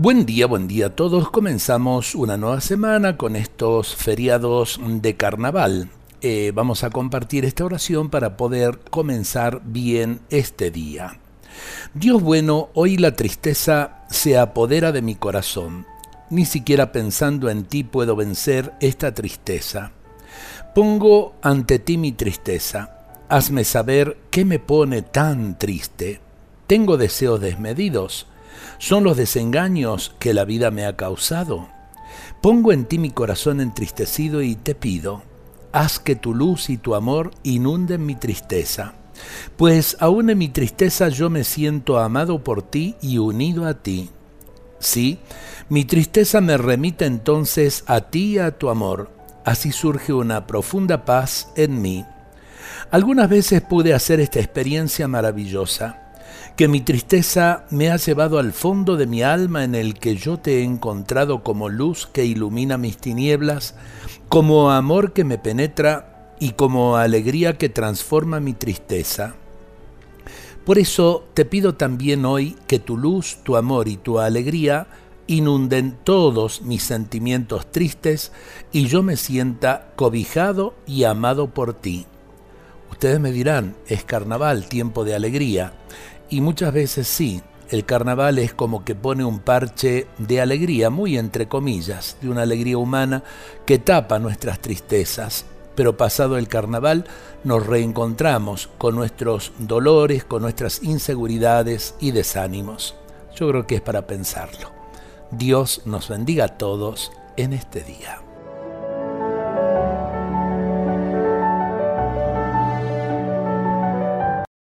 Buen día, buen día a todos. Comenzamos una nueva semana con estos feriados de carnaval. Eh, vamos a compartir esta oración para poder comenzar bien este día. Dios bueno, hoy la tristeza se apodera de mi corazón. Ni siquiera pensando en ti puedo vencer esta tristeza. Pongo ante ti mi tristeza. Hazme saber qué me pone tan triste. Tengo deseos desmedidos son los desengaños que la vida me ha causado. Pongo en ti mi corazón entristecido y te pido, haz que tu luz y tu amor inunden mi tristeza, pues aún en mi tristeza yo me siento amado por ti y unido a ti. Sí, mi tristeza me remite entonces a ti y a tu amor, así surge una profunda paz en mí. Algunas veces pude hacer esta experiencia maravillosa que mi tristeza me ha llevado al fondo de mi alma en el que yo te he encontrado como luz que ilumina mis tinieblas, como amor que me penetra y como alegría que transforma mi tristeza. Por eso te pido también hoy que tu luz, tu amor y tu alegría inunden todos mis sentimientos tristes y yo me sienta cobijado y amado por ti. Ustedes me dirán, es carnaval, tiempo de alegría. Y muchas veces sí, el carnaval es como que pone un parche de alegría, muy entre comillas, de una alegría humana que tapa nuestras tristezas. Pero pasado el carnaval nos reencontramos con nuestros dolores, con nuestras inseguridades y desánimos. Yo creo que es para pensarlo. Dios nos bendiga a todos en este día.